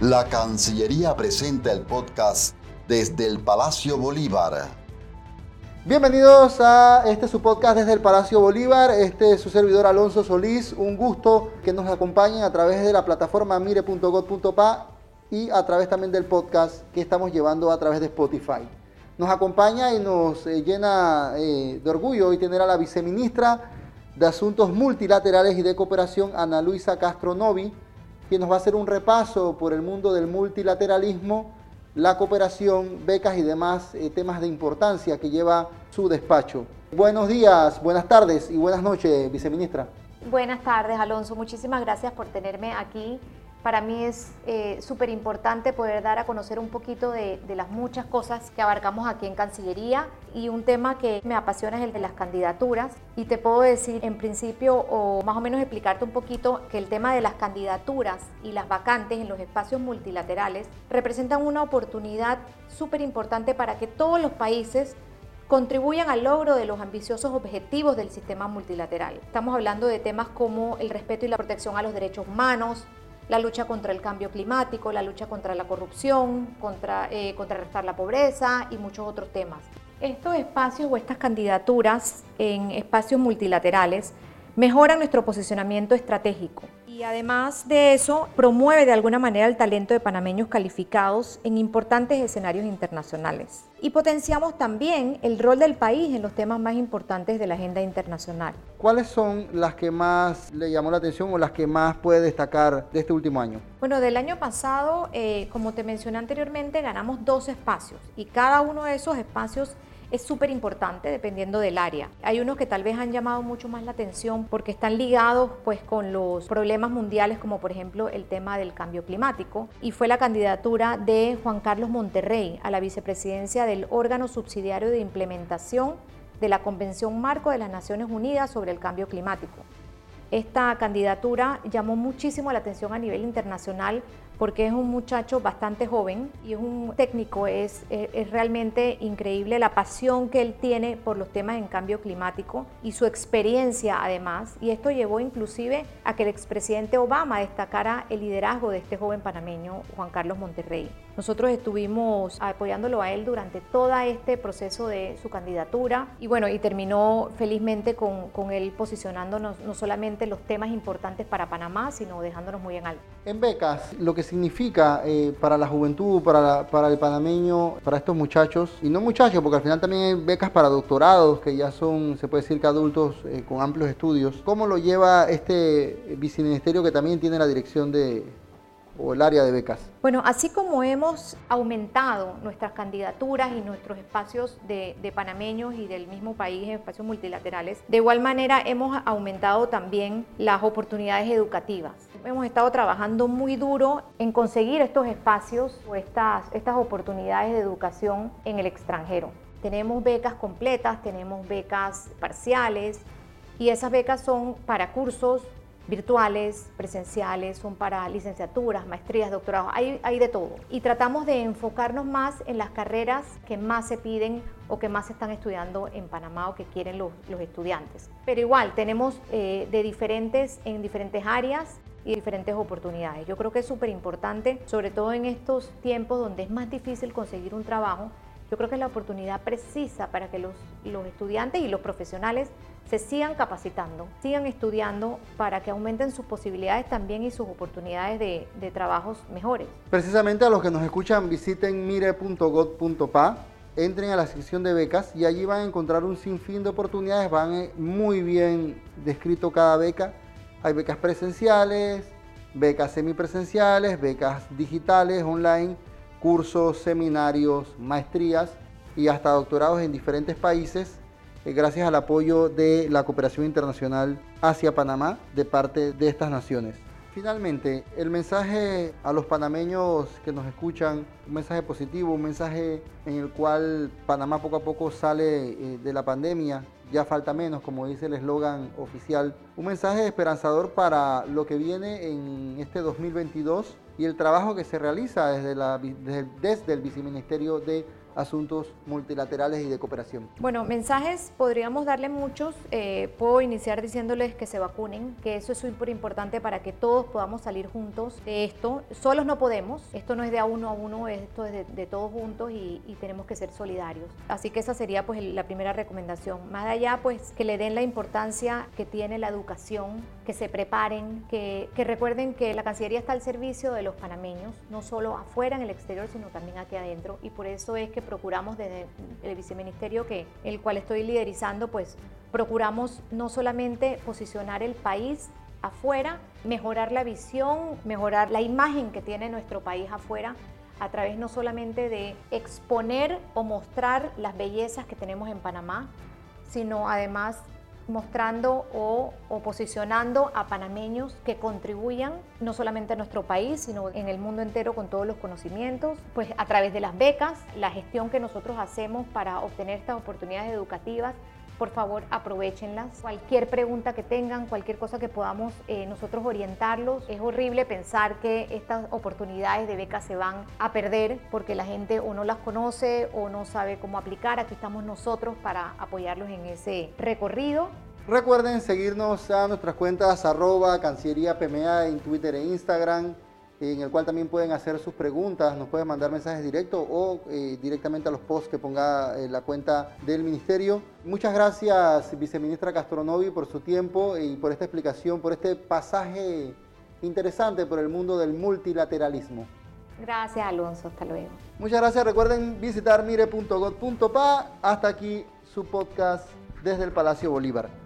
La Cancillería presenta el podcast desde el Palacio Bolívar. Bienvenidos a este su podcast desde el Palacio Bolívar. Este es su servidor Alonso Solís. Un gusto que nos acompañen a través de la plataforma mire.gov.pa y a través también del podcast que estamos llevando a través de Spotify. Nos acompaña y nos eh, llena eh, de orgullo hoy tener a la viceministra de Asuntos Multilaterales y de Cooperación, Ana Luisa Castro Novi, quien nos va a hacer un repaso por el mundo del multilateralismo, la cooperación, becas y demás eh, temas de importancia que lleva su despacho. Buenos días, buenas tardes y buenas noches, viceministra. Buenas tardes, Alonso. Muchísimas gracias por tenerme aquí para mí es eh, súper importante poder dar a conocer un poquito de, las muchas cosas que abarcamos aquí en Cancillería y un tema que me apasiona es el de las candidaturas y te puedo decir en principio o más o menos explicarte un poquito que el tema de las candidaturas y las vacantes en los espacios multilaterales representan una oportunidad súper importante para que todos los países contribuyan al logro de los ambiciosos objetivos del sistema multilateral. Estamos hablando de temas como el respeto y la protección a los derechos humanos, la lucha contra el cambio climático, la lucha contra la corrupción, contra, eh, contrarrestar la pobreza y muchos otros temas. Estos espacios o estas candidaturas en espacios multilaterales mejoran nuestro posicionamiento estratégico y además de eso promueve de alguna manera el talento de panameños calificados en importantes escenarios internacionales. Y potenciamos también el rol del país en los temas más importantes de la agenda internacional. ¿Cuáles son las que más le llamó la atención o las que más puede destacar de este último año? Bueno, del año pasado, eh, como te mencioné anteriormente, ganamos dos espacios y cada uno de esos espacios es súper importante dependiendo del área. Hay unos que tal vez han llamado mucho más la atención porque están ligados pues con los problemas mundiales como por ejemplo el tema del cambio climático y fue la candidatura de Juan Carlos Monterrey a la vicepresidencia del órgano subsidiario de implementación de la Convención Marco de las Naciones Unidas sobre el Cambio Climático. Esta candidatura llamó muchísimo la atención a nivel internacional porque es un muchacho bastante joven y es un técnico, es, es, realmente increíble la pasión que él tiene por los temas en cambio climático y su experiencia además, y esto llevó inclusive a que el expresidente Obama destacara el liderazgo de este joven panameño, Juan Carlos Monterrey. Nosotros estuvimos apoyándolo a él durante todo este proceso de su candidatura y bueno, y terminó felizmente con, con él posicionándonos no solamente los temas importantes para Panamá, sino dejándonos muy en alto. En becas, lo que significa eh, para la juventud, para, para el panameño, para estos muchachos, y no muchachos, porque al final también hay becas para doctorados, que ya son, se puede decir que adultos eh, con amplios estudios. ¿Cómo lo lleva este viceministerio que también tiene la dirección de, o el área de becas? Bueno, así como hemos aumentado nuestras candidaturas y nuestros espacios de, panameños y del mismo país espacios multilaterales, de igual manera hemos aumentado también las oportunidades educativas. Hemos estado trabajando muy duro en conseguir estos espacios o estas oportunidades de educación en el extranjero. Tenemos becas completas, tenemos becas parciales y esas becas son para cursos virtuales, presenciales, son para licenciaturas, maestrías, doctorados, hay, hay, de todo. Y tratamos de enfocarnos más en las carreras que más se piden o que más están estudiando en Panamá o que quieren los, los estudiantes. Pero igual, tenemos eh, de diferentes, en diferentes áreas y diferentes oportunidades. Yo creo que es súper importante, sobre todo en estos tiempos donde es más difícil conseguir un trabajo, yo creo que es la oportunidad precisa para que los, estudiantes y los profesionales se sigan capacitando, sigan estudiando para que aumenten sus posibilidades también y sus oportunidades de, de trabajos mejores. Precisamente a los que nos escuchan, visiten mire.gov.pa, entren a la sección de becas y allí van a encontrar un sinfín de oportunidades, van eh, muy bien descrito cada beca hay becas presenciales, becas semipresenciales, becas digitales, online, cursos, seminarios, maestrías y hasta doctorados en diferentes países eh, gracias al apoyo de la cooperación internacional hacia Panamá de parte de estas naciones. Finalmente, el mensaje a los panameños que nos escuchan, un mensaje positivo, un mensaje en el cual Panamá poco a poco sale eh, de la pandemia, ya falta menos, como dice el eslogan oficial. Un mensaje esperanzador para lo que viene en este 2022 y el trabajo que se realiza desde, el viceministerio de asuntos multilaterales y de cooperación. Bueno, mensajes podríamos darle muchos. Eh, puedo iniciar diciéndoles que se vacunen, que eso es súper importante para que todos podamos salir juntos de esto. Solos no podemos, esto no es de a uno a uno, esto es de, todos juntos y, tenemos que ser solidarios. Así que esa sería pues la primera recomendación. Más allá, pues que le den la importancia que tiene la educación, que se preparen, que, que recuerden que la Cancillería está al servicio de los panameños, no solo afuera en el exterior, sino también aquí adentro. Y por eso es que procuramos desde el viceministerio que el cual estoy liderizando, pues procuramos no solamente posicionar el país afuera, mejorar la visión, mejorar la imagen que tiene nuestro país afuera a través no solamente de exponer o mostrar las bellezas que tenemos en Panamá, sino además mostrando o, posicionando a panameños que contribuyan no solamente a nuestro país, sino en el mundo entero con todos los conocimientos, pues a través de las becas, la gestión que nosotros hacemos para obtener estas oportunidades educativas, por favor aprovechenlas. Cualquier pregunta que tengan, cualquier cosa que podamos eh, nosotros orientarlos. Es horrible pensar que estas oportunidades de becas se van a perder porque la gente o no las conoce o no sabe cómo aplicar. Aquí estamos nosotros para apoyarlos en ese recorrido. Recuerden seguirnos a nuestras cuentas arroba Cancillería PMA en Twitter e Instagram en el cual también pueden hacer sus preguntas, nos pueden mandar mensajes directos o eh, directamente a los posts que ponga eh, la cuenta del ministerio. Muchas gracias, viceministra Castronovi, por su tiempo y por esta explicación, por este pasaje interesante por el mundo del multilateralismo. Gracias, Alonso. Hasta luego. Muchas gracias. Recuerden visitar mire.gov.pa. Hasta aquí su podcast desde el Palacio Bolívar.